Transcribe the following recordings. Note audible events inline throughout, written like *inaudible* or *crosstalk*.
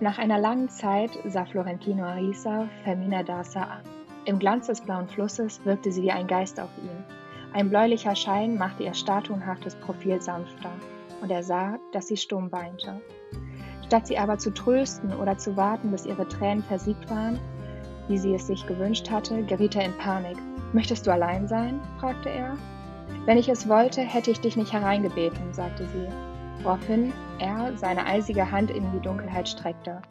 Nach einer langen Zeit sah Florentino Arisa Fermina Daza an. Im Glanz des blauen Flusses wirkte sie wie ein Geist auf ihn. Ein bläulicher Schein machte ihr statuenhaftes Profil sanfter, und er sah, dass sie stumm weinte. Statt sie aber zu trösten oder zu warten, bis ihre Tränen versiegt waren, wie sie es sich gewünscht hatte, geriet er in Panik. Möchtest du allein sein? fragte er. Wenn ich es wollte, hätte ich dich nicht hereingebeten, sagte sie woraufhin er seine eisige Hand in die Dunkelheit streckte,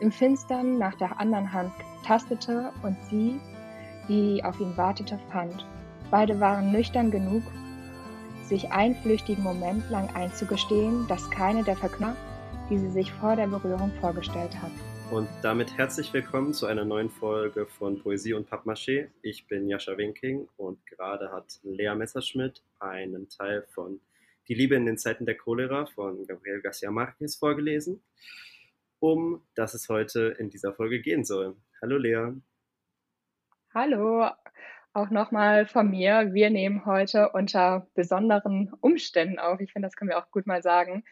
im Finstern nach der anderen Hand tastete und sie, die auf ihn wartete, fand. Beide waren nüchtern genug, sich einen flüchtigen Moment lang einzugestehen, dass keine der Verknüpfungen, die sie sich vor der Berührung vorgestellt hat. Und damit herzlich willkommen zu einer neuen Folge von Poesie und Pappmaché. Ich bin Jascha Winking und gerade hat Lea Messerschmidt einen Teil von die Liebe in den Zeiten der Cholera von Gabriel Garcia Marquez vorgelesen, um das es heute in dieser Folge gehen soll. Hallo Lea. Hallo, auch nochmal von mir. Wir nehmen heute unter besonderen Umständen auf. Ich finde, das können wir auch gut mal sagen.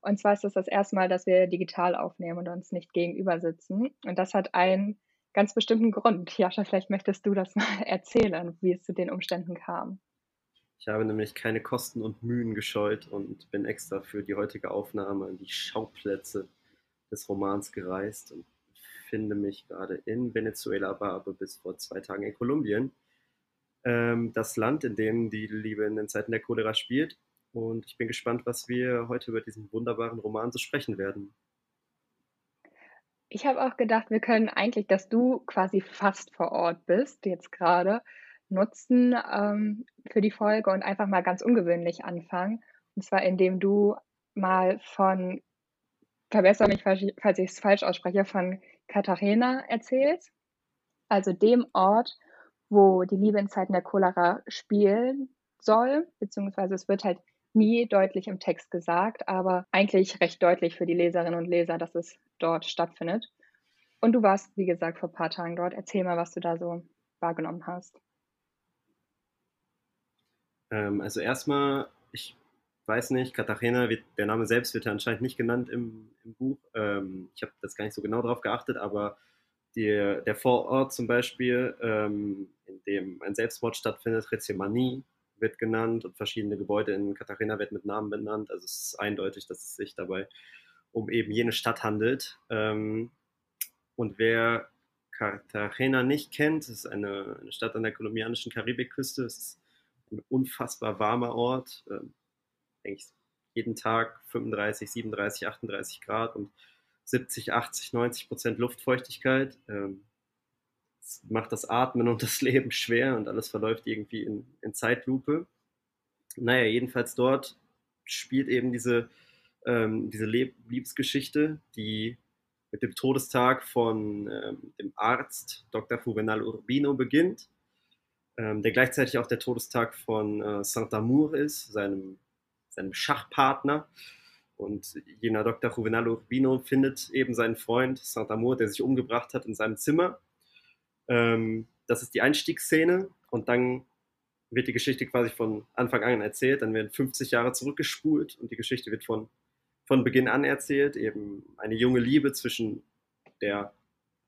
Und zwar ist es das erste Mal, dass wir digital aufnehmen und uns nicht gegenüber sitzen. Und das hat einen ganz bestimmten Grund. Jascha, vielleicht möchtest du das mal *laughs* erzählen, wie es zu den Umständen kam. Ich habe nämlich keine Kosten und Mühen gescheut und bin extra für die heutige Aufnahme an die Schauplätze des Romans gereist und finde mich gerade in Venezuela, war aber bis vor zwei Tagen in Kolumbien. Ähm, das Land, in dem die Liebe in den Zeiten der Cholera spielt. Und ich bin gespannt, was wir heute über diesen wunderbaren Roman zu sprechen werden. Ich habe auch gedacht, wir können eigentlich, dass du quasi fast vor Ort bist, jetzt gerade, nutzen ähm, für die Folge und einfach mal ganz ungewöhnlich anfangen. Und zwar indem du mal von, verbessere mich, falls ich es falsch ausspreche, von Katharina erzählst. Also dem Ort, wo die Liebe in Zeiten der Cholera spielen soll, beziehungsweise es wird halt nie deutlich im Text gesagt, aber eigentlich recht deutlich für die Leserinnen und Leser, dass es dort stattfindet. Und du warst, wie gesagt, vor ein paar Tagen dort. Erzähl mal, was du da so wahrgenommen hast. Ähm, also erstmal, ich weiß nicht, wird, der Name selbst wird ja anscheinend nicht genannt im, im Buch. Ähm, ich habe das gar nicht so genau darauf geachtet, aber die, der Vorort zum Beispiel, ähm, in dem ein Selbstmord stattfindet, Rezemani, wird genannt und verschiedene Gebäude in Katharina werden mit Namen benannt. Also es ist eindeutig, dass es sich dabei um eben jene Stadt handelt. Ähm, und wer Cartagena nicht kennt, ist eine, eine Stadt an der kolumbianischen Karibikküste. Es ist ein unfassbar warmer Ort. Ähm, eigentlich jeden Tag 35, 37, 38 Grad und 70, 80, 90 Prozent Luftfeuchtigkeit. Ähm, das macht das Atmen und das Leben schwer und alles verläuft irgendwie in, in Zeitlupe. Naja, jedenfalls dort spielt eben diese, ähm, diese Liebesgeschichte, die mit dem Todestag von ähm, dem Arzt Dr. Juvenal Urbino beginnt ähm, der gleichzeitig auch der Todestag von äh, Saint-Amour ist, seinem, seinem Schachpartner. Und jener Dr. Juvenal Urbino findet eben seinen Freund Saint-Amour, der sich umgebracht hat, in seinem Zimmer. Ähm, das ist die Einstiegsszene und dann wird die Geschichte quasi von Anfang an erzählt. Dann werden 50 Jahre zurückgespult und die Geschichte wird von, von Beginn an erzählt. Eben eine junge Liebe zwischen der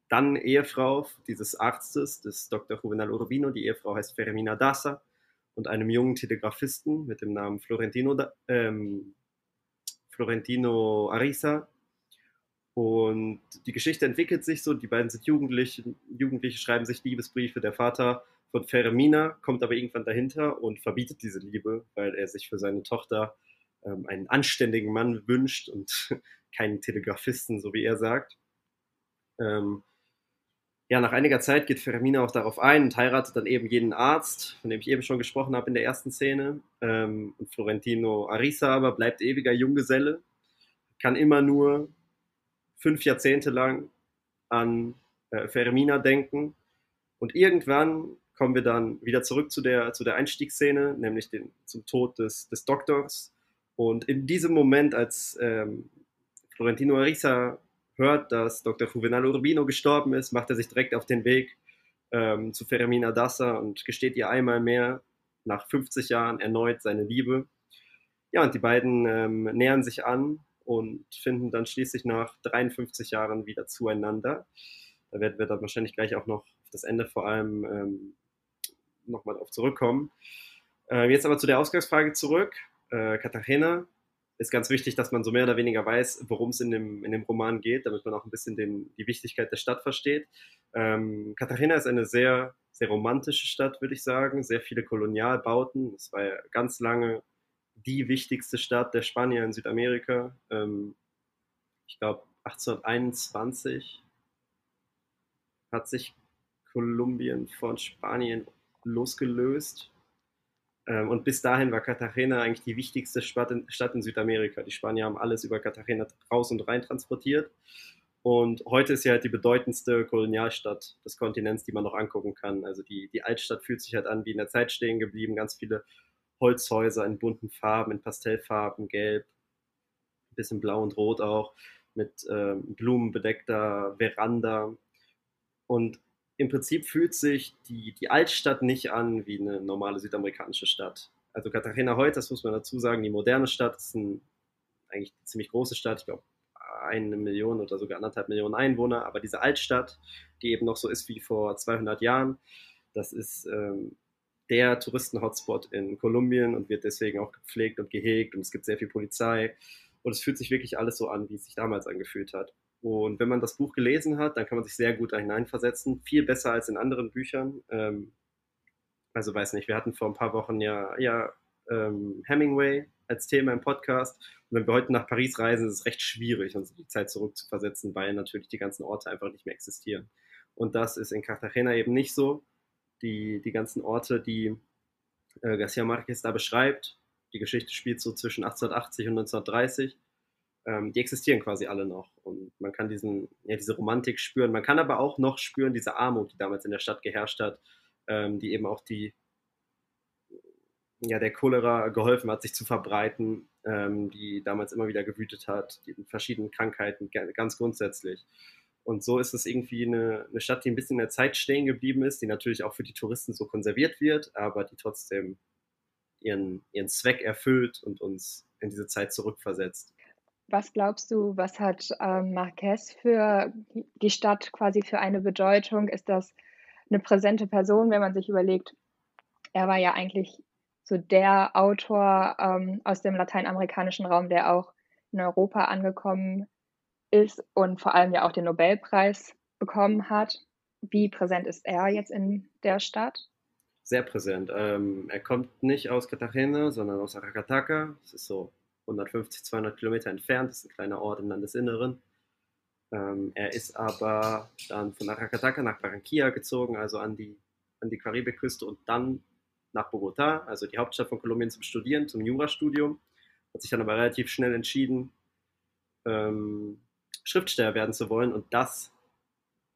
dann Ehefrau dieses Arztes, des Dr. Juvenal Urbino, die Ehefrau heißt Fermina Dassa, und einem jungen Telegrafisten mit dem Namen Florentino, ähm, Florentino Arisa. Und die Geschichte entwickelt sich so, die beiden sind Jugendliche, Jugendliche schreiben sich Liebesbriefe, der Vater von Fermina kommt aber irgendwann dahinter und verbietet diese Liebe, weil er sich für seine Tochter ähm, einen anständigen Mann wünscht und *laughs* keinen Telegrafisten, so wie er sagt. Ähm, ja, nach einiger Zeit geht Fermina auch darauf ein und heiratet dann eben jenen Arzt, von dem ich eben schon gesprochen habe in der ersten Szene. Ähm, und Florentino Arisa aber bleibt ewiger Junggeselle, kann immer nur fünf Jahrzehnte lang an äh, Fermina denken. Und irgendwann kommen wir dann wieder zurück zu der, zu der Einstiegsszene, nämlich den, zum Tod des, des Doktors. Und in diesem Moment, als ähm, Florentino Arisa hört, dass Dr. Juvenal Urbino gestorben ist, macht er sich direkt auf den Weg ähm, zu Fermina Dassa und gesteht ihr einmal mehr nach 50 Jahren erneut seine Liebe. Ja, und die beiden ähm, nähern sich an und finden dann schließlich nach 53 Jahren wieder zueinander. Da werden wir dann wahrscheinlich gleich auch noch auf das Ende vor allem ähm, nochmal darauf zurückkommen. Äh, jetzt aber zu der Ausgangsfrage zurück. Äh, Katharina, ist ganz wichtig, dass man so mehr oder weniger weiß, worum es in dem, in dem Roman geht, damit man auch ein bisschen den, die Wichtigkeit der Stadt versteht. Ähm, Cartagena ist eine sehr, sehr romantische Stadt, würde ich sagen. Sehr viele Kolonialbauten. Es war ja ganz lange die wichtigste Stadt der Spanier in Südamerika. Ähm, ich glaube, 1821 hat sich Kolumbien von Spanien losgelöst und bis dahin war Cartagena eigentlich die wichtigste Stadt in, Südamerika. Die Spanier haben alles über Cartagena raus und rein transportiert. Und heute ist sie halt die bedeutendste Kolonialstadt des Kontinents, die man noch angucken kann. Also die, die Altstadt fühlt sich halt an wie in der Zeit stehen geblieben. Ganz viele Holzhäuser in bunten Farben, in Pastellfarben, gelb, ein bisschen blau und rot auch, mit ähm, blumenbedeckter Veranda. Und im Prinzip fühlt sich die, die Altstadt nicht an wie eine normale südamerikanische Stadt. Also Cartagena heute, das muss man dazu sagen, die moderne Stadt ist ein, eigentlich eine ziemlich große Stadt, ich glaube eine Million oder sogar anderthalb Millionen Einwohner, aber diese Altstadt, die eben noch so ist wie vor 200 Jahren, das ist ähm, der Touristen-Hotspot in Kolumbien und wird deswegen auch gepflegt und gehegt und es gibt sehr viel Polizei und es fühlt sich wirklich alles so an, wie es sich damals angefühlt hat. Und wenn man das Buch gelesen hat, dann kann man sich sehr gut da hineinversetzen. Viel besser als in anderen Büchern. Ähm, also weiß nicht, wir hatten vor ein paar Wochen ja, ja ähm, Hemingway als Thema im Podcast. Und wenn wir heute nach Paris reisen, ist es recht schwierig, uns die Zeit zurückzuversetzen, weil natürlich die ganzen Orte einfach nicht mehr existieren. Und das ist in Cartagena eben nicht so. Die, die ganzen Orte, die äh, Garcia Marquez da beschreibt, die Geschichte spielt so zwischen 1880 und 1930 ähm, die existieren quasi alle noch. Und man kann diesen, ja, diese Romantik spüren. Man kann aber auch noch spüren, diese Armut, die damals in der Stadt geherrscht hat, ähm, die eben auch die, ja, der Cholera geholfen hat, sich zu verbreiten, ähm, die damals immer wieder gewütet hat, die verschiedenen Krankheiten, ganz grundsätzlich. Und so ist es irgendwie eine, eine Stadt, die ein bisschen in der Zeit stehen geblieben ist, die natürlich auch für die Touristen so konserviert wird, aber die trotzdem ihren, ihren Zweck erfüllt und uns in diese Zeit zurückversetzt. Was glaubst du, was hat ähm, Marquez für die Stadt quasi für eine Bedeutung? Ist das eine präsente Person, wenn man sich überlegt, er war ja eigentlich so der Autor ähm, aus dem lateinamerikanischen Raum, der auch in Europa angekommen ist und vor allem ja auch den Nobelpreis bekommen hat. Wie präsent ist er jetzt in der Stadt? Sehr präsent. Ähm, er kommt nicht aus Cartagena, sondern aus Aracataca. Das ist so 150, 200 Kilometer entfernt. Das ist ein kleiner Ort im Landesinneren. Ähm, er ist aber dann von Aracataca nach Barranquilla gezogen, also an die, an die Karibikküste und dann nach Bogotá, also die Hauptstadt von Kolumbien, zum Studieren, zum Jurastudium. Hat sich dann aber relativ schnell entschieden, ähm, Schriftsteller werden zu wollen und das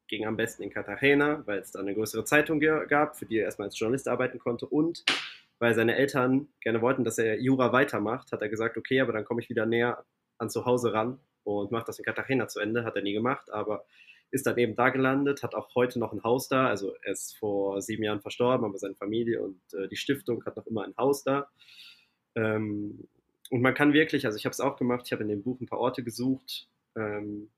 ging am besten in Cartagena, weil es da eine größere Zeitung gab, für die er erstmal als Journalist arbeiten konnte und weil seine Eltern gerne wollten, dass er Jura weitermacht, hat er gesagt, okay, aber dann komme ich wieder näher an zu Hause ran und mache das in Cartagena zu Ende. Hat er nie gemacht, aber ist dann eben da gelandet, hat auch heute noch ein Haus da. Also er ist vor sieben Jahren verstorben, aber seine Familie und äh, die Stiftung hat noch immer ein Haus da. Ähm, und man kann wirklich, also ich habe es auch gemacht, ich habe in dem Buch ein paar Orte gesucht ähm,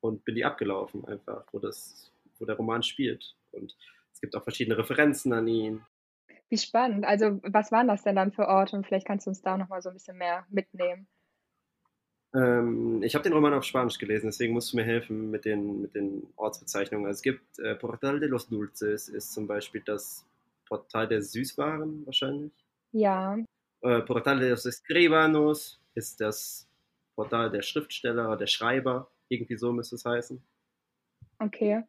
und bin die abgelaufen einfach, wo, das, wo der Roman spielt. Und es gibt auch verschiedene Referenzen an ihn. Wie spannend. Also, was waren das denn dann für Orte? Und vielleicht kannst du uns da noch mal so ein bisschen mehr mitnehmen. Ähm, ich habe den Roman auf Spanisch gelesen, deswegen musst du mir helfen mit den, mit den Ortsbezeichnungen. Also es gibt äh, Portal de los Dulces, ist zum Beispiel das Portal der Süßwaren wahrscheinlich. Ja. Äh, Portal de los Escribanos ist das Portal der Schriftsteller, der Schreiber, irgendwie so müsste es heißen. Okay.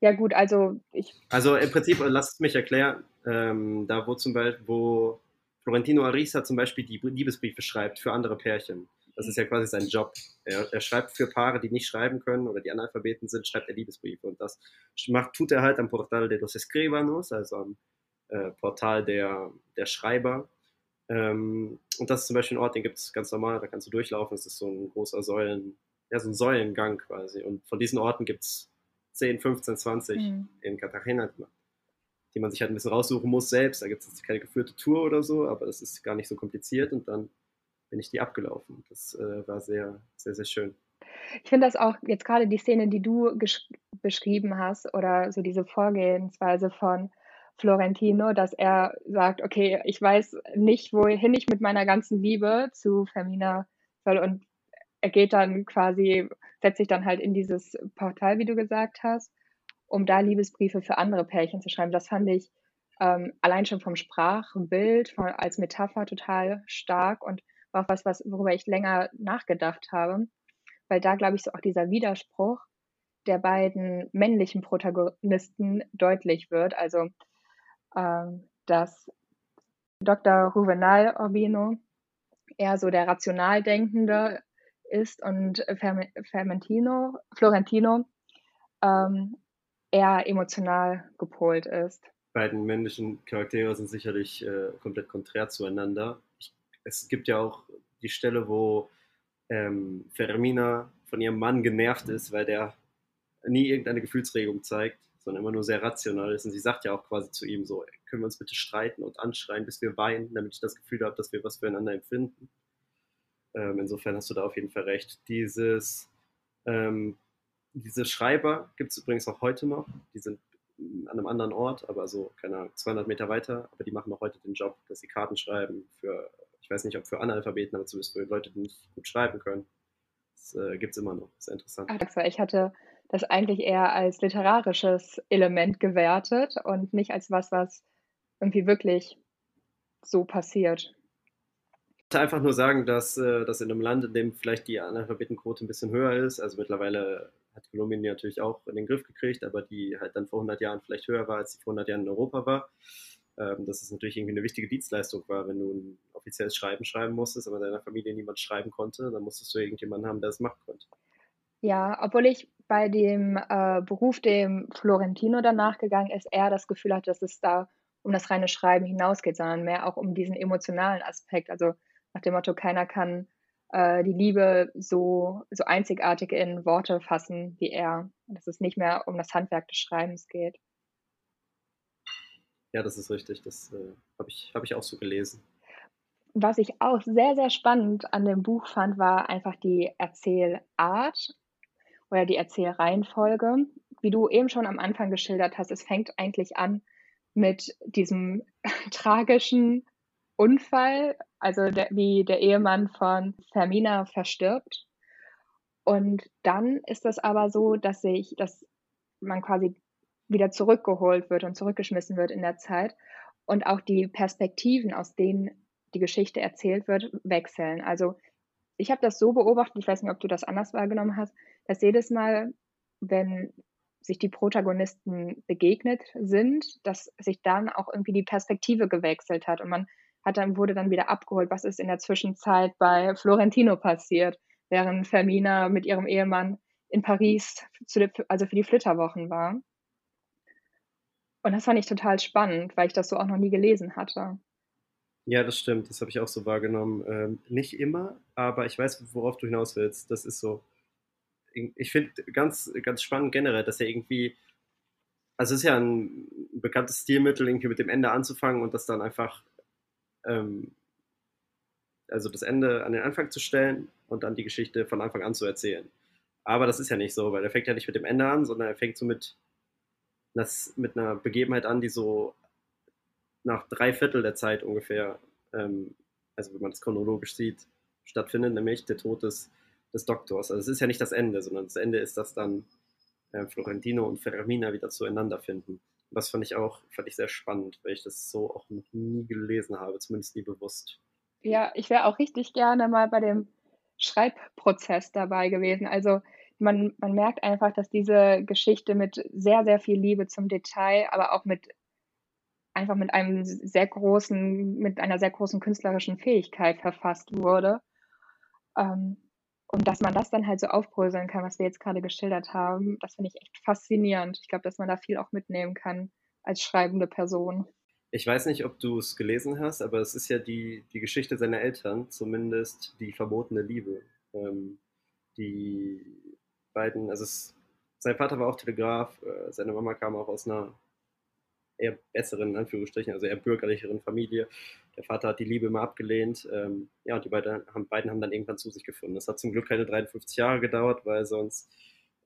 Ja gut, also ich. Also im Prinzip, lass es mich erklären, ähm, da wo zum Beispiel, wo Florentino Ariza zum Beispiel die Liebesbriefe schreibt für andere Pärchen. Das ist ja quasi sein Job. Er, er, schreibt für Paare, die nicht schreiben können oder die Analphabeten sind, schreibt er Liebesbriefe. Und das macht, tut er halt am Portal de los Escribanos, also am äh, Portal der, der Schreiber. Ähm, und das ist zum Beispiel ein Ort, den gibt es ganz normal, da kannst du durchlaufen. Es ist so ein großer Säulen, ja, so ein Säulengang quasi. Und von diesen Orten gibt es 10, 15, 20 mhm. in Cartagena, die man, sich halt ein bisschen raussuchen muss selbst. Da gibt es keine geführte Tour oder so, aber das ist gar nicht so kompliziert und dann bin ich die abgelaufen. Das äh, war sehr, sehr, sehr schön. Ich finde das auch jetzt gerade die Szene, die du beschrieben hast oder so diese Vorgehensweise von Florentino, dass er sagt, okay, ich weiß nicht, wohin ich mit meiner ganzen Liebe zu Fermina soll und er geht dann quasi, setzt sich dann halt in dieses Portal, wie du gesagt hast, um da Liebesbriefe für andere Pärchen zu schreiben. Das fand ich ähm, allein schon vom Sprachbild von, als Metapher total stark und war auch was, was, worüber ich länger nachgedacht habe, weil da, glaube ich, so auch dieser Widerspruch der beiden männlichen Protagonisten deutlich wird. Also, ähm, dass Dr. Juvenal Urbino eher so der rational Denkende ist und Fermentino, Florentino ähm, eher emotional gepolt ist. Beiden männlichen Charaktere sind sicherlich äh, komplett konträr zueinander. Ich, es gibt ja auch die Stelle, wo ähm, Fermina von ihrem Mann genervt ist, weil der nie irgendeine Gefühlsregung zeigt, sondern immer nur sehr rational ist. Und sie sagt ja auch quasi zu ihm so, können wir uns bitte streiten und anschreien, bis wir weinen, damit ich das Gefühl habe, dass wir was füreinander empfinden. Ähm, insofern hast du da auf jeden Fall recht. Dieses, ähm, diese Schreiber gibt es übrigens auch heute noch. Die sind an einem anderen Ort, aber so, keine Ahnung, 200 Meter weiter. Aber die machen auch heute den Job, dass sie Karten schreiben für, ich weiß nicht, ob für Analphabeten, aber zumindest für Leute, die nicht gut schreiben können. Das äh, gibt es immer noch. Das ist interessant. Ach, ich hatte das eigentlich eher als literarisches Element gewertet und nicht als was, was irgendwie wirklich so passiert einfach nur sagen, dass, äh, dass in einem Land, in dem vielleicht die Analphabetenquote ein bisschen höher ist, also mittlerweile hat Kolumbien natürlich auch in den Griff gekriegt, aber die halt dann vor 100 Jahren vielleicht höher war, als sie vor 100 Jahren in Europa war, ähm, dass es natürlich irgendwie eine wichtige Dienstleistung war, wenn du ein offizielles Schreiben schreiben musstest, aber deiner Familie niemand schreiben konnte, dann musstest du irgendjemanden haben, der es machen konnte. Ja, obwohl ich bei dem äh, Beruf, dem Florentino danach gegangen ist, eher das Gefühl hatte, dass es da um das reine Schreiben hinausgeht, sondern mehr auch um diesen emotionalen Aspekt. Also nach dem Motto, keiner kann äh, die Liebe so, so einzigartig in Worte fassen wie er. Dass es nicht mehr um das Handwerk des Schreibens geht. Ja, das ist richtig. Das äh, habe ich, hab ich auch so gelesen. Was ich auch sehr, sehr spannend an dem Buch fand, war einfach die Erzählart oder die Erzählreihenfolge. Wie du eben schon am Anfang geschildert hast, es fängt eigentlich an mit diesem *laughs* tragischen Unfall, also der, wie der Ehemann von Fermina verstirbt. Und dann ist das aber so, dass sich, dass man quasi wieder zurückgeholt wird und zurückgeschmissen wird in der Zeit und auch die Perspektiven, aus denen die Geschichte erzählt wird, wechseln. Also ich habe das so beobachtet, ich weiß nicht, ob du das anders wahrgenommen hast, dass jedes Mal, wenn sich die Protagonisten begegnet sind, dass sich dann auch irgendwie die Perspektive gewechselt hat und man hat dann, wurde dann wieder abgeholt, was ist in der Zwischenzeit bei Florentino passiert, während Fermina mit ihrem Ehemann in Paris, der, also für die Flitterwochen war. Und das fand ich total spannend, weil ich das so auch noch nie gelesen hatte. Ja, das stimmt. Das habe ich auch so wahrgenommen. Ähm, nicht immer, aber ich weiß, worauf du hinaus willst. Das ist so. Ich finde ganz, ganz spannend generell, dass er irgendwie. Also, es ist ja ein bekanntes Stilmittel, irgendwie mit dem Ende anzufangen und das dann einfach ähm, also das Ende an den Anfang zu stellen und dann die Geschichte von Anfang an zu erzählen. Aber das ist ja nicht so, weil er fängt ja nicht mit dem Ende an, sondern er fängt so mit, das, mit einer Begebenheit an, die so nach drei Viertel der Zeit ungefähr, ähm, also wenn man das chronologisch sieht, stattfindet, nämlich der Tod des, des Doktors. Also es ist ja nicht das Ende, sondern das Ende ist, dass dann äh, Florentino und Ferramina wieder zueinander finden. Das fand ich auch fand ich sehr spannend, weil ich das so auch noch nie gelesen habe, zumindest nie bewusst. Ja, ich wäre auch richtig gerne mal bei dem Schreibprozess dabei gewesen. Also man, man merkt einfach, dass diese Geschichte mit sehr, sehr viel Liebe zum Detail, aber auch mit einfach mit einem sehr großen, mit einer sehr großen künstlerischen Fähigkeit verfasst wurde. Ähm, und dass man das dann halt so aufbröseln kann, was wir jetzt gerade geschildert haben, das finde ich echt faszinierend. Ich glaube, dass man da viel auch mitnehmen kann als schreibende Person. Ich weiß nicht, ob du es gelesen hast, aber es ist ja die, die Geschichte seiner Eltern, zumindest die verbotene Liebe. Ähm, die beiden, also es, sein Vater war auch Telegraf, äh, seine Mama kam auch aus einer eher besseren, in Anführungsstrichen, also eher bürgerlicheren Familie. Der Vater hat die Liebe immer abgelehnt. Ähm, ja, und die beiden haben, beiden haben dann irgendwann zu sich gefunden. Das hat zum Glück keine 53 Jahre gedauert, weil sonst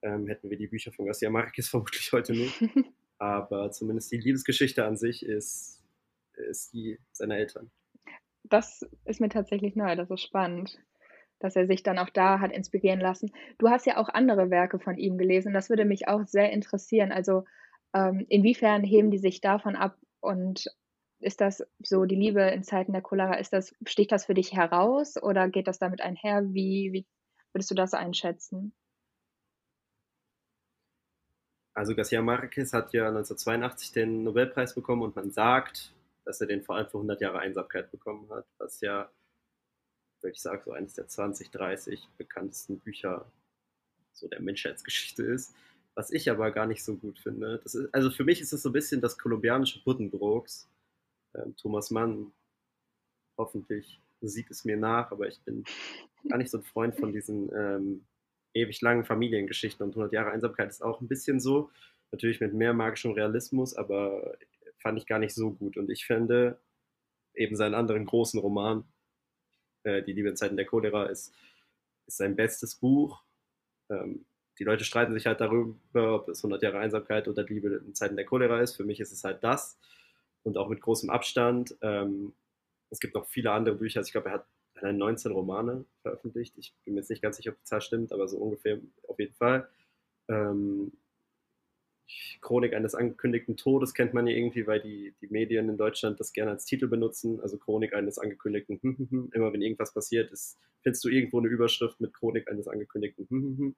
ähm, hätten wir die Bücher von Garcia Marquez *laughs* vermutlich heute nicht. *laughs* Aber zumindest die Liebesgeschichte an sich ist, ist die seiner Eltern. Das ist mir tatsächlich neu, das ist spannend, dass er sich dann auch da hat inspirieren lassen. Du hast ja auch andere Werke von ihm gelesen, das würde mich auch sehr interessieren. Also ähm, inwiefern heben die sich davon ab und ist das so die Liebe in Zeiten der Cholera, ist das, sticht das für dich heraus oder geht das damit einher? Wie, wie würdest du das einschätzen? Also Garcia Marquez hat ja 1982 den Nobelpreis bekommen und man sagt, dass er den vor allem für 100 Jahre Einsamkeit bekommen hat, was ja, würde ich sagen, so eines der 20, 30 bekanntesten Bücher so der Menschheitsgeschichte ist. Was ich aber gar nicht so gut finde. Ist, also für mich ist es so ein bisschen das kolumbianische Buddenbrooks. Ähm, Thomas Mann, hoffentlich sieht es mir nach, aber ich bin gar nicht so ein Freund von diesen ähm, ewig langen Familiengeschichten und 100 Jahre Einsamkeit ist auch ein bisschen so. Natürlich mit mehr magischem Realismus, aber fand ich gar nicht so gut. Und ich finde eben seinen anderen großen Roman, äh, Die Liebe in Zeiten der Cholera, ist, ist sein bestes Buch. Ähm, die Leute streiten sich halt darüber, ob es 100 Jahre Einsamkeit oder Liebe in Zeiten der Cholera ist. Für mich ist es halt das und auch mit großem Abstand. Ähm, es gibt noch viele andere Bücher. Also ich glaube, er hat allein 19 Romane veröffentlicht. Ich bin mir jetzt nicht ganz sicher, ob die Zahl stimmt, aber so ungefähr auf jeden Fall. Ähm, Chronik eines angekündigten Todes kennt man ja irgendwie, weil die, die Medien in Deutschland das gerne als Titel benutzen. Also Chronik eines angekündigten. Immer wenn irgendwas passiert ist, findest du irgendwo eine Überschrift mit Chronik eines angekündigten.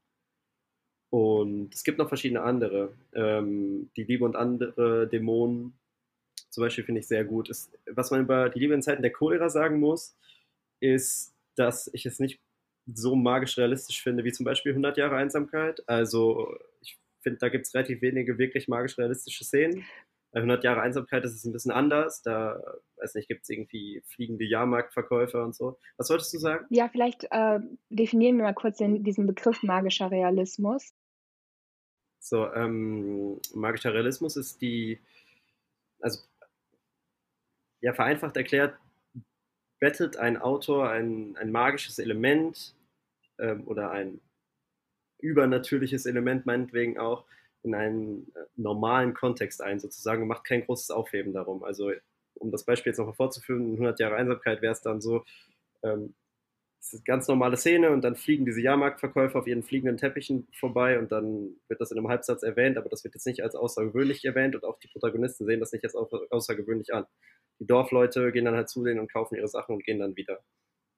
Und es gibt noch verschiedene andere. Ähm, die Liebe und andere Dämonen zum Beispiel finde ich sehr gut. Ist, was man über die Liebe in Zeiten der Cholera sagen muss, ist, dass ich es nicht so magisch realistisch finde wie zum Beispiel 100 Jahre Einsamkeit. Also ich finde, da gibt es relativ wenige wirklich magisch realistische Szenen. Bei 100 Jahre Einsamkeit ist es ein bisschen anders. Da, weiß nicht, gibt es irgendwie fliegende Jahrmarktverkäufer und so. Was wolltest du sagen? Ja, vielleicht äh, definieren wir mal kurz den, diesen Begriff magischer Realismus. So, ähm, magischer Realismus ist die, also ja, vereinfacht erklärt, bettet ein Autor ein, ein magisches Element ähm, oder ein übernatürliches Element meinetwegen auch in einen äh, normalen Kontext ein, sozusagen, und macht kein großes Aufheben darum. Also, um das Beispiel jetzt noch vorzuführen, in 100 Jahre Einsamkeit wäre es dann so, ähm, es ist eine ganz normale Szene und dann fliegen diese Jahrmarktverkäufer auf ihren fliegenden Teppichen vorbei und dann wird das in einem Halbsatz erwähnt, aber das wird jetzt nicht als außergewöhnlich erwähnt und auch die Protagonisten sehen das nicht als außergewöhnlich an die Dorfleute gehen dann halt zu denen und kaufen ihre Sachen und gehen dann wieder.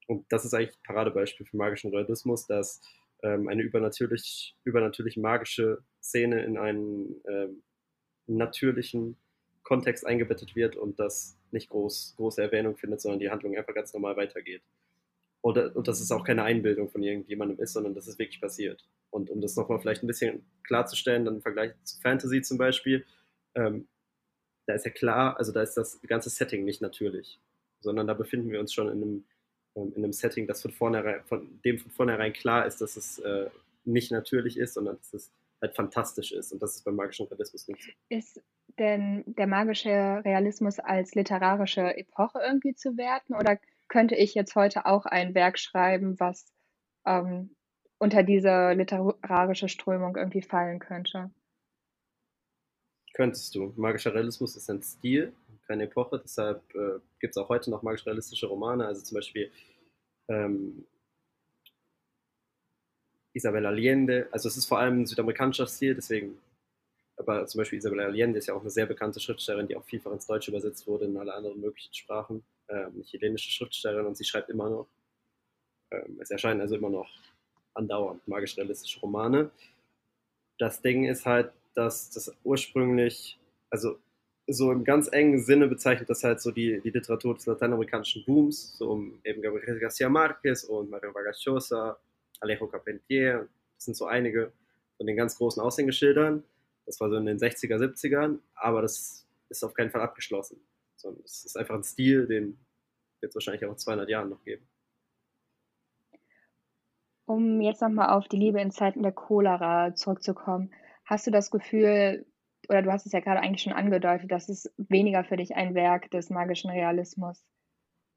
Und das ist eigentlich ein Paradebeispiel für magischen Realismus, dass ähm, eine übernatürlich, übernatürlich magische Szene in einen ähm, natürlichen Kontext eingebettet wird und das nicht groß, große Erwähnung findet, sondern die Handlung einfach ganz normal weitergeht. Oder, und dass es auch keine Einbildung von irgendjemandem ist, sondern dass es wirklich passiert. Und um das nochmal vielleicht ein bisschen klarzustellen, dann im Vergleich zu Fantasy zum Beispiel, ähm, da ist ja klar, also da ist das ganze Setting nicht natürlich, sondern da befinden wir uns schon in einem, ähm, in einem Setting, das von vornherein, von dem von vornherein klar ist, dass es äh, nicht natürlich ist, sondern dass es halt fantastisch ist. Und das ist beim magischen Realismus nicht so. Ist denn der magische Realismus als literarische Epoche irgendwie zu werten? Oder könnte ich jetzt heute auch ein Werk schreiben, was ähm, unter diese literarische Strömung irgendwie fallen könnte? Könntest du. Magischer Realismus ist ein Stil, keine Epoche, deshalb äh, gibt es auch heute noch magisch-realistische Romane, also zum Beispiel ähm, Isabel Allende, also es ist vor allem ein südamerikanischer Stil, deswegen, aber zum Beispiel Isabel Allende ist ja auch eine sehr bekannte Schriftstellerin, die auch vielfach ins Deutsche übersetzt wurde, in alle anderen möglichen Sprachen, ähm, chilenische Schriftstellerin und sie schreibt immer noch. Ähm, es erscheinen also immer noch andauernd magisch-realistische Romane. Das Ding ist halt, dass das ursprünglich, also so im ganz engen Sinne bezeichnet das halt so die, die Literatur des lateinamerikanischen Booms, so um eben Gabriel Garcia Marquez und Mario Vargas Llosa, Alejo Carpentier, das sind so einige von den ganz großen Aushängeschildern. Das war so in den 60er, 70ern, aber das ist auf keinen Fall abgeschlossen. Sondern es ist einfach ein Stil, den wird es wahrscheinlich auch in 200 Jahren noch geben. Um jetzt nochmal auf die Liebe in Zeiten der Cholera zurückzukommen, Hast du das Gefühl, oder du hast es ja gerade eigentlich schon angedeutet, dass es weniger für dich ein Werk des magischen Realismus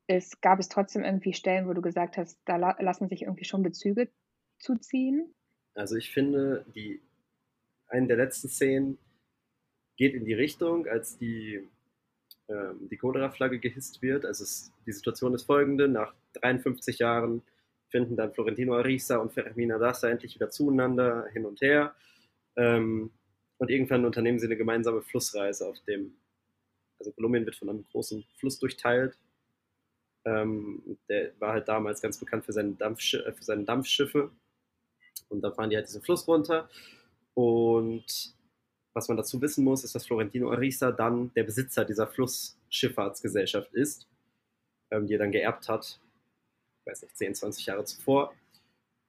ist. Gab es trotzdem irgendwie Stellen, wo du gesagt hast, da la lassen sich irgendwie schon Bezüge zuziehen? Also ich finde, die, eine der letzten Szenen geht in die Richtung, als die, ähm, die Cholera-Flagge gehisst wird. Also es, die Situation ist folgende, nach 53 Jahren finden dann Florentino Arisa und Fermina Dassa endlich wieder zueinander, hin und her. Ähm, und irgendwann unternehmen sie eine gemeinsame Flussreise auf dem, also Kolumbien wird von einem großen Fluss durchteilt. Ähm, der war halt damals ganz bekannt für seine, Dampfsch äh, für seine Dampfschiffe. Und dann fahren die halt diesen Fluss runter. Und was man dazu wissen muss, ist, dass Florentino Arisa dann der Besitzer dieser Flussschifffahrtsgesellschaft ist, ähm, die er dann geerbt hat, ich weiß nicht, 10, 20 Jahre zuvor.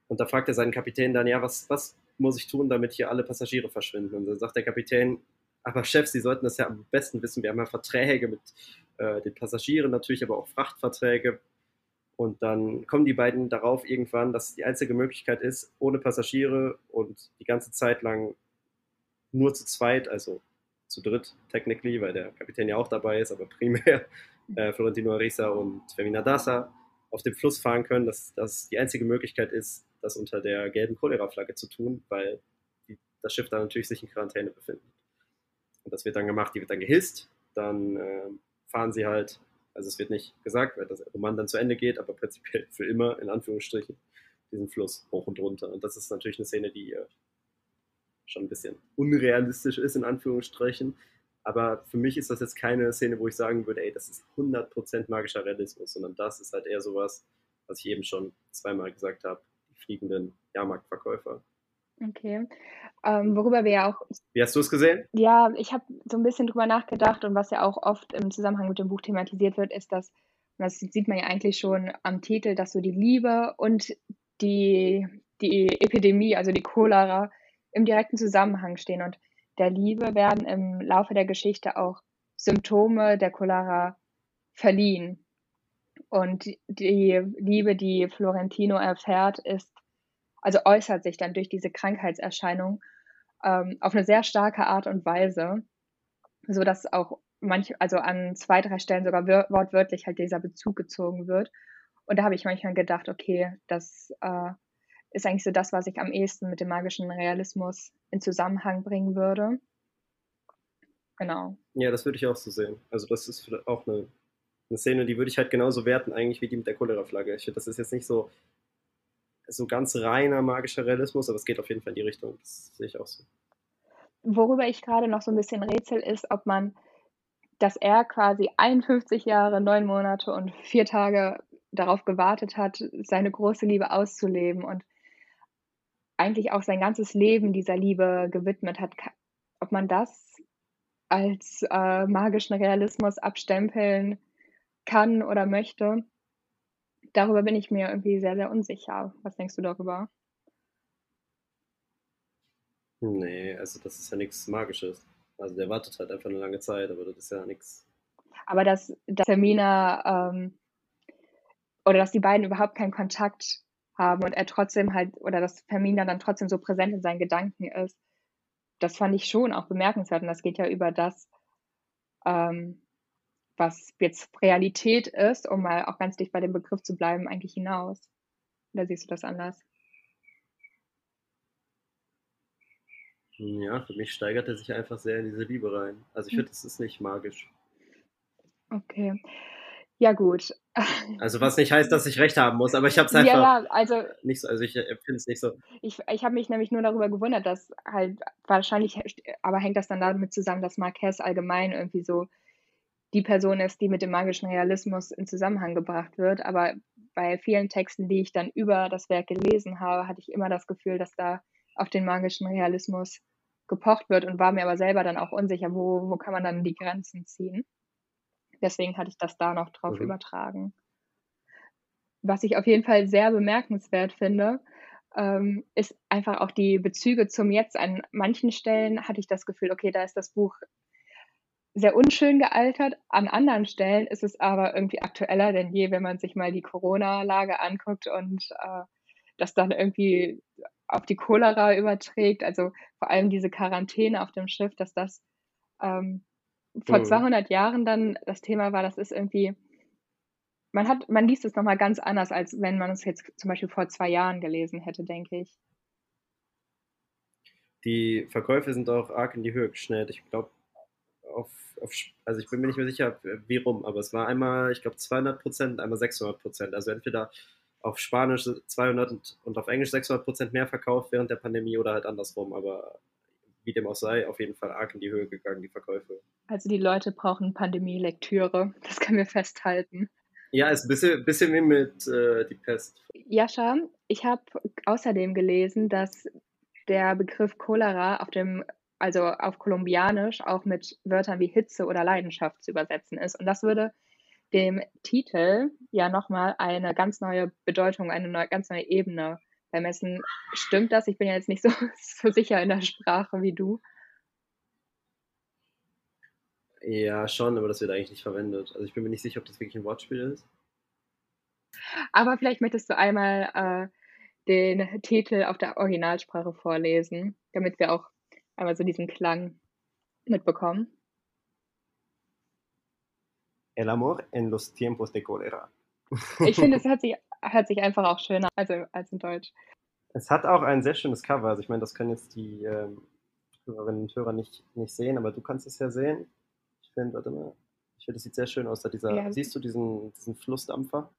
Und da fragt er seinen Kapitän dann, ja, was, was muss ich tun, damit hier alle Passagiere verschwinden? Und dann sagt der Kapitän, aber Chef, Sie sollten das ja am besten wissen, wir haben ja Verträge mit äh, den Passagieren natürlich, aber auch Frachtverträge. Und dann kommen die beiden darauf irgendwann, dass die einzige Möglichkeit ist, ohne Passagiere und die ganze Zeit lang nur zu zweit, also zu dritt technically, weil der Kapitän ja auch dabei ist, aber primär äh, Florentino Arisa und Femina Dasa auf dem Fluss fahren können, dass das die einzige Möglichkeit ist, das unter der gelben Cholera-Flagge zu tun, weil die, das Schiff dann natürlich sich in Quarantäne befindet. Und das wird dann gemacht, die wird dann gehisst, dann äh, fahren sie halt, also es wird nicht gesagt, weil das Roman dann zu Ende geht, aber prinzipiell für immer, in Anführungsstrichen, diesen Fluss hoch und runter. Und das ist natürlich eine Szene, die äh, schon ein bisschen unrealistisch ist, in Anführungsstrichen. Aber für mich ist das jetzt keine Szene, wo ich sagen würde, ey, das ist 100% magischer Realismus, sondern das ist halt eher sowas, was ich eben schon zweimal gesagt habe, die fliegenden Jahrmarktverkäufer. Okay. Ähm, worüber wir ja auch. Wie hast du es gesehen? Ja, ich habe so ein bisschen drüber nachgedacht und was ja auch oft im Zusammenhang mit dem Buch thematisiert wird, ist, dass, und das sieht man ja eigentlich schon am Titel, dass so die Liebe und die, die Epidemie, also die Cholera, im direkten Zusammenhang stehen. Und der Liebe werden im Laufe der Geschichte auch Symptome der Cholera verliehen. Und die Liebe, die Florentino erfährt, ist, also äußert sich dann durch diese Krankheitserscheinung ähm, auf eine sehr starke Art und Weise, so dass auch manch, also an zwei, drei Stellen sogar wortwörtlich halt dieser Bezug gezogen wird. Und da habe ich manchmal gedacht, okay, das äh, ist eigentlich so das, was ich am ehesten mit dem magischen Realismus in Zusammenhang bringen würde. Genau. Ja, das würde ich auch so sehen. Also das ist auch eine, eine Szene, die würde ich halt genauso werten eigentlich wie die mit der Cholera-Flagge. Das ist jetzt nicht so, so ganz reiner magischer Realismus, aber es geht auf jeden Fall in die Richtung. Das sehe ich auch so. Worüber ich gerade noch so ein bisschen rätsel, ist, ob man, dass er quasi 51 Jahre, neun Monate und vier Tage darauf gewartet hat, seine große Liebe auszuleben und eigentlich auch sein ganzes Leben dieser Liebe gewidmet hat, ob man das als äh, magischen Realismus abstempeln kann oder möchte, darüber bin ich mir irgendwie sehr, sehr unsicher. Was denkst du darüber? Nee, also das ist ja nichts Magisches. Also der wartet halt einfach eine lange Zeit, aber das ist ja nichts. Aber dass, dass Hermina ähm, oder dass die beiden überhaupt keinen Kontakt haben und er trotzdem halt, oder dass Fermina dann trotzdem so präsent in seinen Gedanken ist, das fand ich schon auch bemerkenswert. Und das geht ja über das, ähm, was jetzt Realität ist, um mal auch ganz dicht bei dem Begriff zu bleiben, eigentlich hinaus. Oder siehst du das anders? Ja, für mich steigert er sich einfach sehr in diese Liebe rein. Also ich hm. finde, das ist nicht magisch. Okay. Ja, gut. Also was nicht heißt, dass ich recht haben muss, aber ich habe es einfach ja, ja, also, nicht so, also ich finde es nicht so. Ich, ich habe mich nämlich nur darüber gewundert, dass halt wahrscheinlich, aber hängt das dann damit zusammen, dass Marquez allgemein irgendwie so die Person ist, die mit dem magischen Realismus in Zusammenhang gebracht wird. Aber bei vielen Texten, die ich dann über das Werk gelesen habe, hatte ich immer das Gefühl, dass da auf den magischen Realismus gepocht wird und war mir aber selber dann auch unsicher, wo, wo kann man dann die Grenzen ziehen. Deswegen hatte ich das da noch drauf mhm. übertragen. Was ich auf jeden Fall sehr bemerkenswert finde, ähm, ist einfach auch die Bezüge zum Jetzt. An manchen Stellen hatte ich das Gefühl, okay, da ist das Buch sehr unschön gealtert. An anderen Stellen ist es aber irgendwie aktueller denn je, wenn man sich mal die Corona-Lage anguckt und äh, das dann irgendwie auf die Cholera überträgt. Also vor allem diese Quarantäne auf dem Schiff, dass das ähm, vor Mhm. 200 Jahren dann das Thema war, das ist irgendwie man hat man liest es noch mal ganz anders, als wenn man es jetzt zum Beispiel vor 2 Jahren gelesen hätte, denke ich. Die Verkäufe sind auch arg in die Höhe geschnellt. Ich glaube, auf, auf, also ich bin mir nicht mehr sicher, wie rum, aber es war einmal, ich glaube, 200 Prozent, einmal 600 Prozent. Also entweder auf Spanisch 200 und, und auf Englisch 600 Prozent mehr verkauft während der Pandemie oder halt andersrum. Aber wie dem auch sei, auf jeden Fall arg in die Höhe gegangen, die Verkäufe. Also die Leute brauchen Pandemie-Lektüre, das können wir festhalten. Ja, ist ein bisschen, bisschen wie mit äh, die Pest. Jascha, ich habe außerdem gelesen, dass der Begriff Cholera auf dem, also auf Kolumbianisch auch mit Wörtern wie Hitze oder Leidenschaft zu übersetzen ist. Und das würde dem Titel ja nochmal eine ganz neue Bedeutung, eine neue, ganz neue Ebene bemessen. Stimmt das? Ich bin ja jetzt nicht so, *laughs* so sicher in der Sprache wie du. Ja, schon, aber das wird eigentlich nicht verwendet. Also ich bin mir nicht sicher, ob das wirklich ein Wortspiel ist. Aber vielleicht möchtest du einmal äh, den Titel auf der Originalsprache vorlesen, damit wir auch einmal so diesen Klang mitbekommen. El amor en los tiempos de cólera. Ich finde, es hört sich, hört sich einfach auch schöner also, als in Deutsch. Es hat auch ein sehr schönes Cover. Also ich meine, das können jetzt die ähm, Hörerinnen und Hörer nicht, nicht sehen, aber du kannst es ja sehen. Ich finde, warte mal. Ich finde, es sieht sehr schön aus. Da dieser, Ja. Siehst du diesen, diesen Flussdampfer?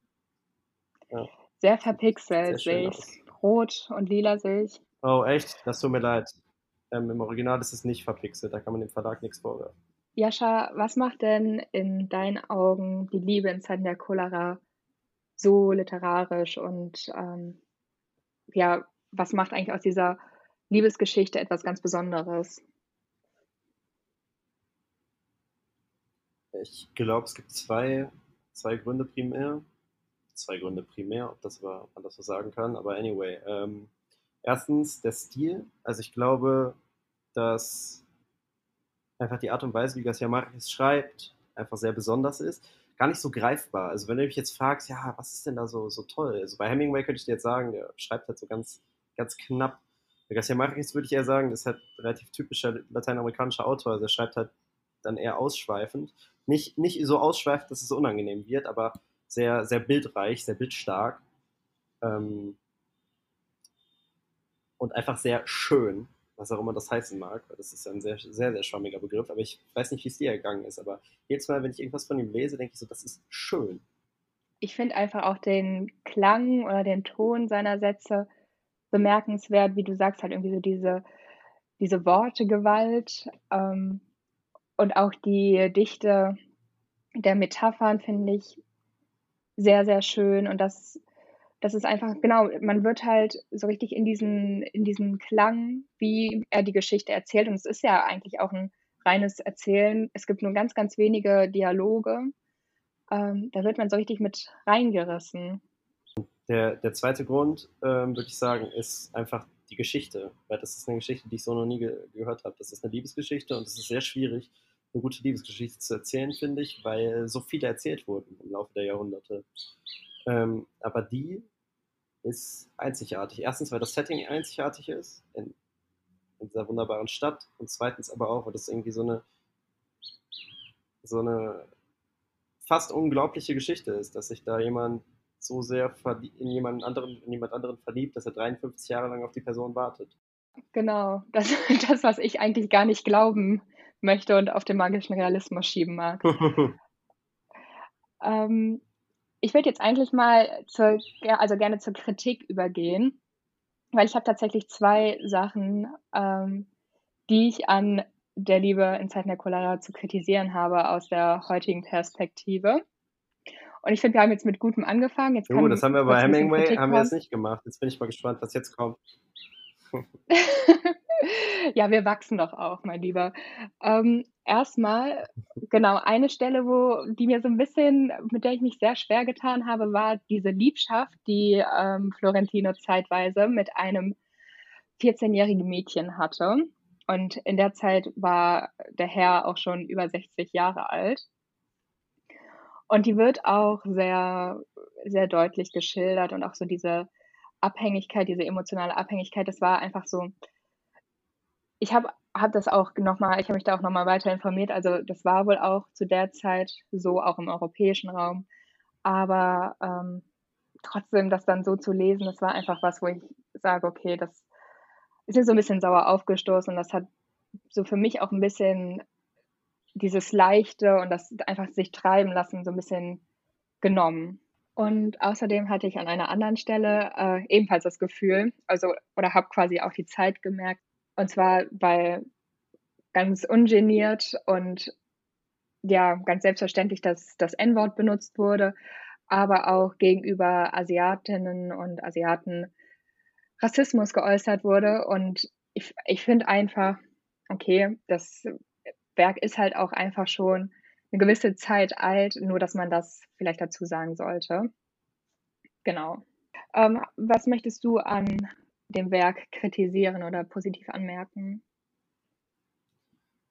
Sehr verpixelt Sehr schön sehe ich. Rot und lila sehe ich. Oh, echt? Das tut mir leid. Ähm, Im Original ist es nicht verpixelt. Da kann man dem Verlag nichts vorwerfen. Jascha, was macht denn in deinen Augen die Liebe in Zeiten der Cholera so literarisch und ähm, ja, was macht eigentlich aus dieser Liebesgeschichte etwas ganz Besonderes? Ich glaube, es gibt zwei, zwei Gründe primär. Zwei Gründe primär, ob das war, man das so sagen kann. Aber anyway, ähm, erstens der Stil. Also ich glaube, dass einfach die Art und Weise, wie Garcia Marquez schreibt, einfach sehr besonders ist. Gar nicht so greifbar. Also wenn du mich jetzt fragst, ja, was ist denn da so, so toll? Also bei Hemingway könnte ich dir jetzt sagen, der schreibt halt so ganz, ganz knapp. Bei Garcia Marquez würde ich eher sagen, das ist halt ein relativ typischer lateinamerikanischer Autor. Also er schreibt halt dann eher ausschweifend. Nicht, nicht so ausschweifend, dass es unangenehm wird, aber sehr, sehr bildreich, sehr bildstark. Ähm, und einfach sehr schön, was auch immer das heißen mag, weil das ist ein sehr, sehr, sehr schwammiger Begriff, aber ich weiß nicht, wie es dir ergangen ist, aber jedes Mal, wenn ich irgendwas von ihm lese, denke ich so, das ist schön. Ich finde einfach auch den Klang oder den Ton seiner Sätze bemerkenswert, wie du sagst, halt irgendwie so diese, diese Wortegewalt ähm, und auch die Dichte der Metaphern finde ich sehr, sehr schön und das, das ist einfach, genau, man wird halt so richtig in diesen, in diesen Klang, wie er die Geschichte erzählt und es ist ja eigentlich auch ein reines Erzählen. Es gibt nur ganz, ganz wenige Dialoge. Ähm, da wird man so richtig mit reingerissen. Der, der zweite Grund, ähm, würde ich sagen, ist einfach die Geschichte, weil das ist eine Geschichte, die ich so noch nie ge gehört habe. Das ist eine Liebesgeschichte und es ist sehr schwierig, eine gute Liebesgeschichte zu erzählen, finde ich, weil so viele erzählt wurden im Laufe der Jahrhunderte. Ähm, aber die ist einzigartig. Erstens, weil das Setting einzigartig ist in, in dieser wunderbaren Stadt und zweitens aber auch, weil das irgendwie so eine so eine fast unglaubliche Geschichte ist, dass sich da jemand so sehr in jemand anderen, in jemand anderen verliebt, dass er 53 Jahre lang auf die Person wartet. Genau, das, *laughs* das was ich eigentlich gar nicht glauben möchte und auf den magischen Realismus schieben mag. *laughs* ähm, ich würde jetzt eigentlich mal zur, also gerne zur Kritik übergehen, weil ich habe tatsächlich zwei Sachen, ähm, die ich an der Liebe in Zeiten der Cholera zu kritisieren habe aus der heutigen Perspektive. Und ich finde, wir haben jetzt mit Gutem angefangen. Jetzt jo, das haben wir bei Hemingway, haben wir das nicht gemacht. Jetzt bin ich mal gespannt, was jetzt kommt. *laughs* *laughs* ja, wir wachsen doch auch, mein Lieber. Ähm, erstmal, genau, eine Stelle, wo die mir so ein bisschen, mit der ich mich sehr schwer getan habe, war diese Liebschaft, die ähm, Florentino zeitweise mit einem 14-jährigen Mädchen hatte. Und in der Zeit war der Herr auch schon über 60 Jahre alt. Und die wird auch sehr, sehr deutlich geschildert und auch so diese Abhängigkeit, diese emotionale Abhängigkeit, das war einfach so. Ich habe habe das auch nochmal, ich habe mich da auch nochmal weiter informiert. Also das war wohl auch zu der Zeit so, auch im europäischen Raum. Aber ähm, trotzdem, das dann so zu lesen, das war einfach was, wo ich sage, okay, das ist mir so ein bisschen sauer aufgestoßen. Das hat so für mich auch ein bisschen dieses Leichte und das einfach sich treiben lassen so ein bisschen genommen. Und außerdem hatte ich an einer anderen Stelle äh, ebenfalls das Gefühl, also oder habe quasi auch die Zeit gemerkt, und zwar weil ganz ungeniert und ja ganz selbstverständlich, dass das N-Wort benutzt wurde, aber auch gegenüber Asiatinnen und Asiaten Rassismus geäußert wurde. Und ich, ich finde einfach, okay, das Werk ist halt auch einfach schon eine gewisse Zeit alt, nur dass man das vielleicht dazu sagen sollte. Genau. Ähm, was möchtest du an dem Werk kritisieren oder positiv anmerken?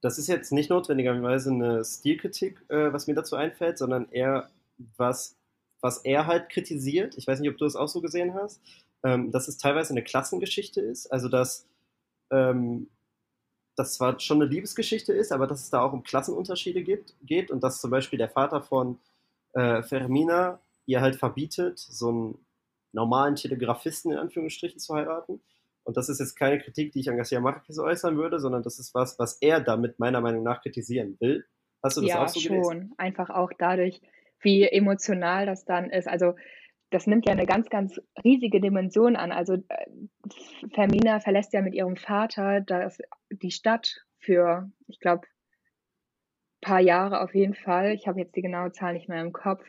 Das ist jetzt nicht notwendigerweise eine Stilkritik, äh, was mir dazu einfällt, sondern eher was, was er halt kritisiert. Ich weiß nicht, ob du es auch so gesehen hast, ähm, dass es teilweise eine Klassengeschichte ist, also dass ähm, das zwar schon eine Liebesgeschichte ist, aber dass es da auch um Klassenunterschiede gibt, geht und dass zum Beispiel der Vater von äh, Fermina ihr halt verbietet, so einen normalen Telegrafisten in Anführungsstrichen zu heiraten. Und das ist jetzt keine Kritik, die ich an Garcia Marquez äußern würde, sondern das ist was, was er damit meiner Meinung nach kritisieren will. Hast du das ja, auch so schon. Gelesen? Einfach auch dadurch, wie emotional das dann ist. Also das nimmt ja eine ganz, ganz riesige Dimension an. Also äh, Fermina verlässt ja mit ihrem Vater das, die Stadt für, ich glaube, paar Jahre auf jeden Fall. Ich habe jetzt die genaue Zahl nicht mehr im Kopf.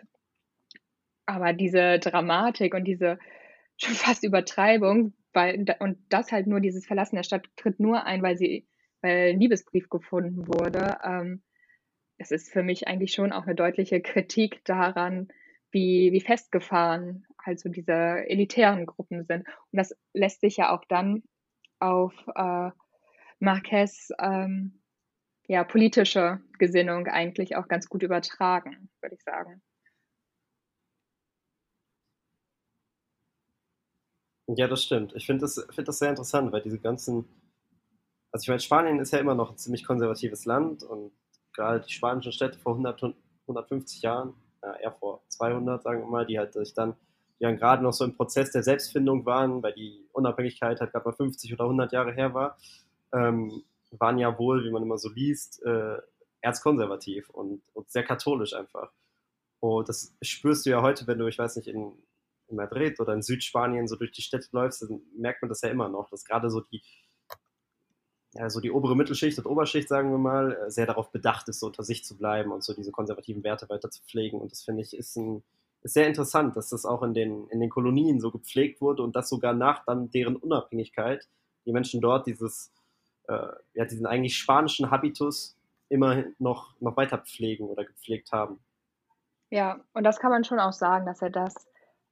Aber diese Dramatik und diese *laughs* schon fast Übertreibung, weil, und das halt nur dieses Verlassen der Stadt tritt nur ein, weil sie, weil ein Liebesbrief gefunden wurde. Ähm, es ist für mich eigentlich schon auch eine deutliche Kritik daran, wie, wie festgefahren halt so diese elitären Gruppen sind. Und das lässt sich ja auch dann auf äh, Marquez ähm, ja, politische Gesinnung eigentlich auch ganz gut übertragen, würde ich sagen. Ja, das stimmt. Ich finde das, find das sehr interessant, weil diese ganzen, also ich meine, Spanien ist ja immer noch ein ziemlich konservatives Land und gerade die spanischen Städte vor 100, 150 Jahren ja, eher vor 200, sagen wir mal, die halt sich dann, die dann gerade noch so im Prozess der Selbstfindung waren, weil die Unabhängigkeit halt gerade mal 50 oder 100 Jahre her war, ähm, waren ja wohl, wie man immer so liest, äh, erzkonservativ und, und sehr katholisch einfach. Und das spürst du ja heute, wenn du, ich weiß nicht, in, in Madrid oder in Südspanien so durch die Städte läufst, dann merkt man das ja immer noch, dass gerade so die, ja, so die obere Mittelschicht und Oberschicht, sagen wir mal, äh, sehr darauf bedacht ist, so unter sich zu bleiben und so diese konservativen Werte weiter zu pflegen. Und das finde ich ist, ein, ist sehr interessant, dass das auch in den, in den Kolonien so gepflegt wurde und dass sogar nach dann deren Unabhängigkeit die Menschen dort dieses, äh, ja, diesen eigentlich spanischen Habitus immer noch, noch weiter pflegen oder gepflegt haben. Ja, und das kann man schon auch sagen, dass er das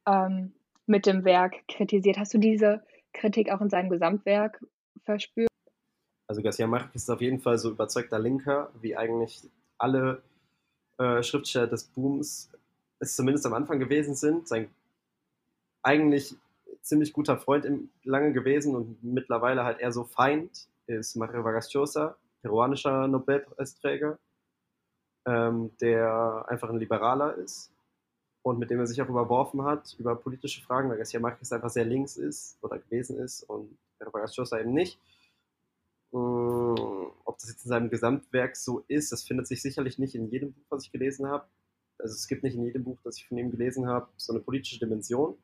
ähm, mit dem Werk kritisiert. Hast du diese Kritik auch in seinem Gesamtwerk verspürt? Also Garcia Marquez ist auf jeden Fall so überzeugter Linker, wie eigentlich alle äh, Schriftsteller des Booms es zumindest am Anfang gewesen sind. Sein eigentlich ziemlich guter Freund im, lange gewesen und mittlerweile halt eher so Feind ist Mario Vargas Llosa, peruanischer Nobelpreisträger, ähm, der einfach ein Liberaler ist und mit dem er sich auch überworfen hat über politische Fragen, weil Garcia Marquez einfach sehr links ist oder gewesen ist und Vargas Llosa eben nicht. Äh, ob das jetzt in seinem Gesamtwerk so ist, das findet sich sicherlich nicht in jedem Buch, was ich gelesen habe. Also es gibt nicht in jedem Buch, das ich von ihm gelesen habe, so eine politische Dimension.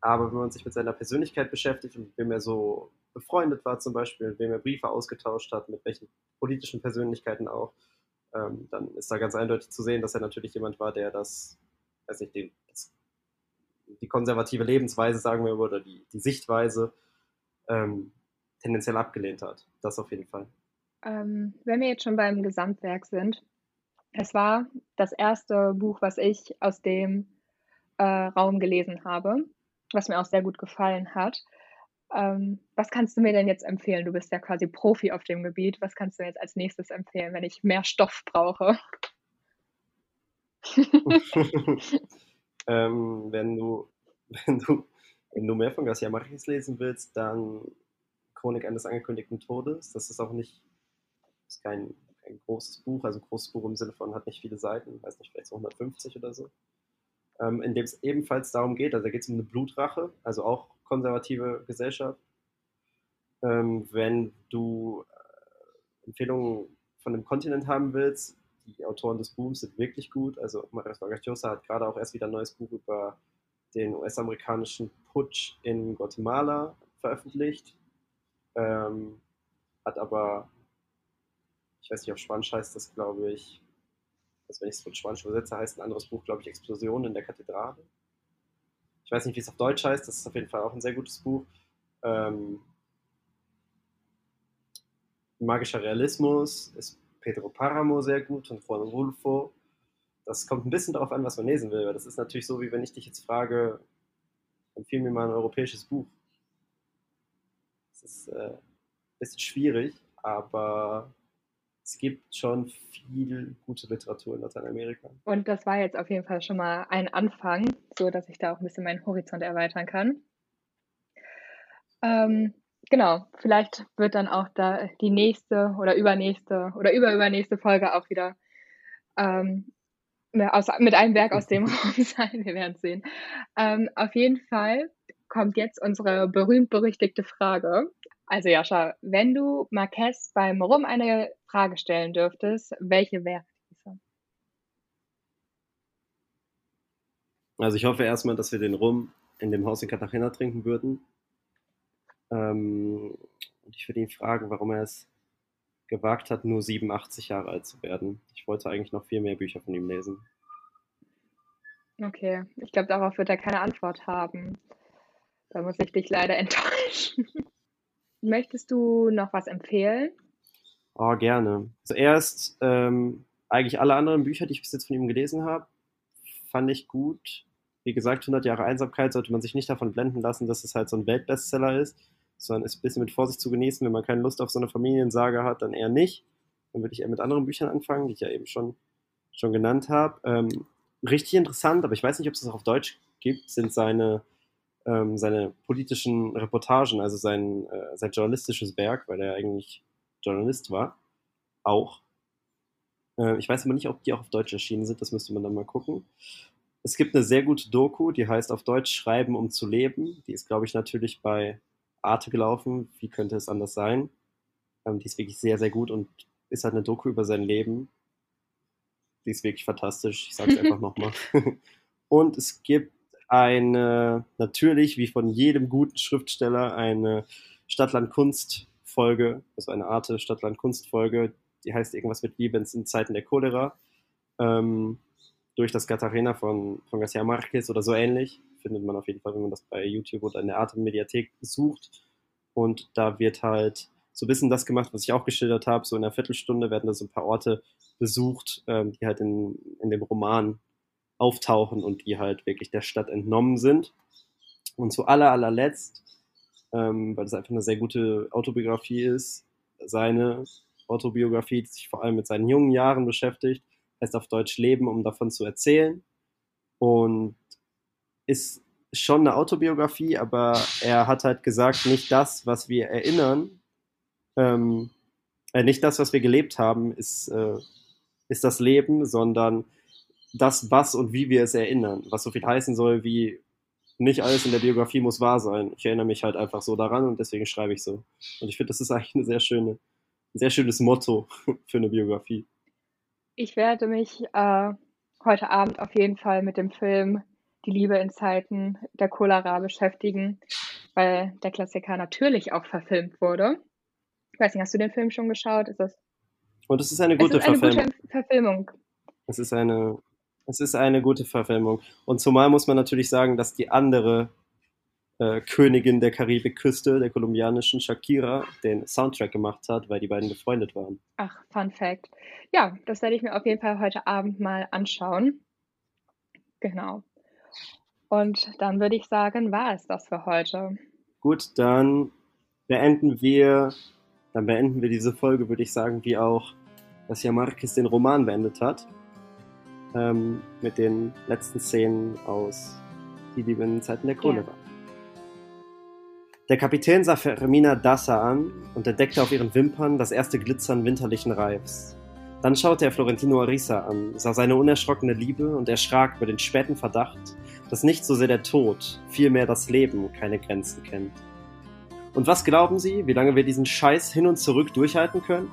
Aber wenn man sich mit seiner Persönlichkeit beschäftigt und mit wem er so befreundet war zum Beispiel, mit wem er Briefe ausgetauscht hat, mit welchen politischen Persönlichkeiten auch, ähm, dann ist da ganz eindeutig zu sehen, dass er natürlich jemand war, der das, weiß nicht, den, die konservative Lebensweise, sagen wir, oder die, die Sichtweise ähm, tendenziell abgelehnt hat. Das auf jeden Fall. Ähm, wenn wir jetzt schon beim Gesamtwerk sind, es war das erste Buch, was ich aus dem äh, Raum gelesen habe, was mir auch sehr gut gefallen hat. Ähm, was kannst du mir denn jetzt empfehlen? Du bist ja quasi Profi auf dem Gebiet. Was kannst du jetzt als nächstes empfehlen, wenn ich mehr Stoff brauche? *laughs* ähm, wenn, du, *laughs* wenn, du, wenn du mehr von Garcia Marquez lesen willst, dann Chronik eines angekündigten Todes. Das ist auch nicht Ist kein, kein großes Buch, also ein großes Buch im Sinne von hat nicht viele Seiten, weiß nicht, vielleicht so 150 oder so. Ähm, in dem es ebenfalls darum geht, also da geht es um eine Blutrache, also auch konservative Gesellschaft. Ähm, wenn du äh, Empfehlungen von dem Kontinent haben willst, die Autoren des Booms sind wirklich gut. Also Marius Vargas hat gerade auch erst wieder ein neues Buch über den US-amerikanischen Putsch in Guatemala veröffentlicht. Ähm, hat aber, ich weiß nicht, auf Spanisch heißt das, glaube ich, also wenn ich es von Spanisch übersetze, heißt ein anderes Buch, glaube ich, Explosion in der Kathedrale. Ich weiß nicht, wie es auf Deutsch heißt, das ist auf jeden Fall auch ein sehr gutes Buch. Ähm, Magischer Realismus ist Pedro Paramo sehr gut und Juan Rulfo. Das kommt ein bisschen darauf an, was man lesen will. Das ist natürlich so, wie wenn ich dich jetzt frage, empfehle mir mal ein europäisches Buch. Das ist äh, ein bisschen schwierig, aber es gibt schon viel gute Literatur in Lateinamerika. Und das war jetzt auf jeden Fall schon mal ein Anfang, so dass ich da auch ein bisschen meinen Horizont erweitern kann. Ähm, genau, vielleicht wird dann auch da die nächste oder übernächste oder überübernächste Folge auch wieder ähm, aus, mit einem Werk aus dem *laughs* Raum sein. Wir werden sehen. Ähm, auf jeden Fall kommt jetzt unsere berühmt-berüchtigte Frage. Also Jascha, wenn du Marquez beim Rum eine Frage stellen dürftest, welche wäre diese? Also ich hoffe erstmal, dass wir den Rum in dem Haus in Cartagena trinken würden. Ähm, und ich würde ihn fragen, warum er es gewagt hat, nur 87 Jahre alt zu werden. Ich wollte eigentlich noch viel mehr Bücher von ihm lesen. Okay, ich glaube, darauf wird er keine Antwort haben. Da muss ich dich leider *laughs* enttäuschen. Möchtest du noch was empfehlen? Oh, gerne. Zuerst ähm, eigentlich alle anderen Bücher, die ich bis jetzt von ihm gelesen habe, fand ich gut. Wie gesagt, 100 Jahre Einsamkeit sollte man sich nicht davon blenden lassen, dass es halt so ein Weltbestseller ist, sondern ist ein bisschen mit Vorsicht zu genießen. Wenn man keine Lust auf so eine Familiensage hat, dann eher nicht. Dann würde ich eher mit anderen Büchern anfangen, die ich ja eben schon, schon genannt habe. Ähm, richtig interessant, aber ich weiß nicht, ob es das auf Deutsch gibt, sind seine, ähm, seine politischen Reportagen, also sein, äh, sein journalistisches Werk, weil er eigentlich Journalist war, auch. Äh, ich weiß aber nicht, ob die auch auf Deutsch erschienen sind, das müsste man dann mal gucken. Es gibt eine sehr gute Doku, die heißt auf Deutsch Schreiben, um zu leben. Die ist, glaube ich, natürlich bei Arte gelaufen. Wie könnte es anders sein? Ähm, die ist wirklich sehr, sehr gut und ist halt eine Doku über sein Leben. Die ist wirklich fantastisch. Ich sage es einfach *laughs* nochmal. *laughs* Und es gibt eine, natürlich, wie von jedem guten Schriftsteller, eine Stadtland-Kunst-Folge, also eine Art Stadtland-Kunst-Folge, die heißt irgendwas mit Liebe in Zeiten der Cholera. Ähm, durch das Katharina von, von Garcia Marquez oder so ähnlich. Findet man auf jeden Fall, wenn man das bei YouTube oder in der Arte-Mediathek sucht. Und da wird halt so ein bisschen das gemacht, was ich auch geschildert habe. So in einer Viertelstunde werden da so ein paar Orte besucht, ähm, die halt in, in dem Roman auftauchen und die halt wirklich der Stadt entnommen sind. Und zu aller, allerletzt, ähm, weil das einfach eine sehr gute Autobiografie ist, seine Autobiografie, die sich vor allem mit seinen jungen Jahren beschäftigt, heißt auf Deutsch Leben, um davon zu erzählen. Und ist schon eine Autobiografie, aber er hat halt gesagt, nicht das, was wir erinnern, ähm, äh, nicht das, was wir gelebt haben, ist, äh, ist das Leben, sondern das, was und wie wir es erinnern. Was so viel heißen soll wie nicht alles in der Biografie muss wahr sein. Ich erinnere mich halt einfach so daran und deswegen schreibe ich so. Und ich finde, das ist eigentlich eine sehr schöne, ein sehr schönes Motto *laughs* für eine Biografie. Ich werde mich äh, heute Abend auf jeden Fall mit dem Film Die Liebe in Zeiten der Cholera beschäftigen, weil der Klassiker natürlich auch verfilmt wurde. Ich weiß nicht, hast du den Film schon geschaut? Ist das und es ist eine gute es ist eine Verfilmung. Gute Verfilmung. Es ist eine, es ist eine gute Verfilmung. Und zumal muss man natürlich sagen, dass die andere äh, Königin der Karibikküste, der kolumbianischen Shakira, den Soundtrack gemacht hat, weil die beiden befreundet waren. Ach, Fun Fact. Ja, das werde ich mir auf jeden Fall heute Abend mal anschauen. Genau. Und dann würde ich sagen, war es das für heute. Gut, dann beenden wir, dann beenden wir diese Folge, würde ich sagen, wie auch dass ja Marquez den Roman beendet hat. Ähm, mit den letzten Szenen aus Die Liebe in Zeiten der Cholera. Ja. Der Kapitän sah Fermina Dassa an und entdeckte auf ihren Wimpern das erste Glitzern winterlichen Reifs. Dann schaute er Florentino Arisa an, sah seine unerschrockene Liebe und erschrak über den späten Verdacht, dass nicht so sehr der Tod, vielmehr das Leben keine Grenzen kennt. Und was glauben Sie, wie lange wir diesen Scheiß hin und zurück durchhalten können?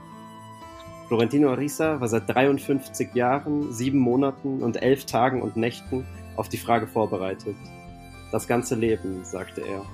Florentino Arisa war seit 53 Jahren, sieben Monaten und elf Tagen und Nächten auf die Frage vorbereitet. Das ganze Leben, sagte er.